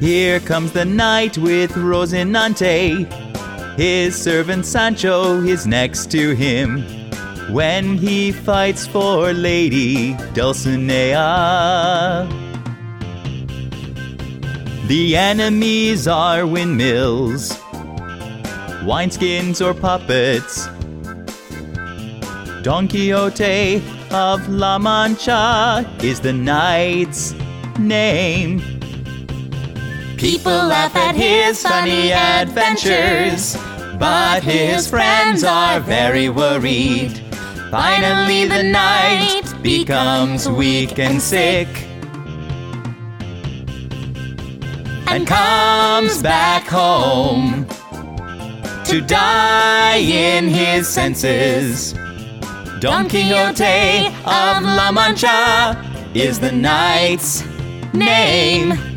Here comes the knight with Rosinante. His servant Sancho is next to him when he fights for Lady Dulcinea. The enemies are windmills, wineskins, or puppets. Don Quixote of La Mancha is the knight's name. People laugh at his funny adventures, but his friends are very worried. Finally, the knight becomes weak and sick and comes back home to die in his senses. Don Quixote of La Mancha is the knight's name.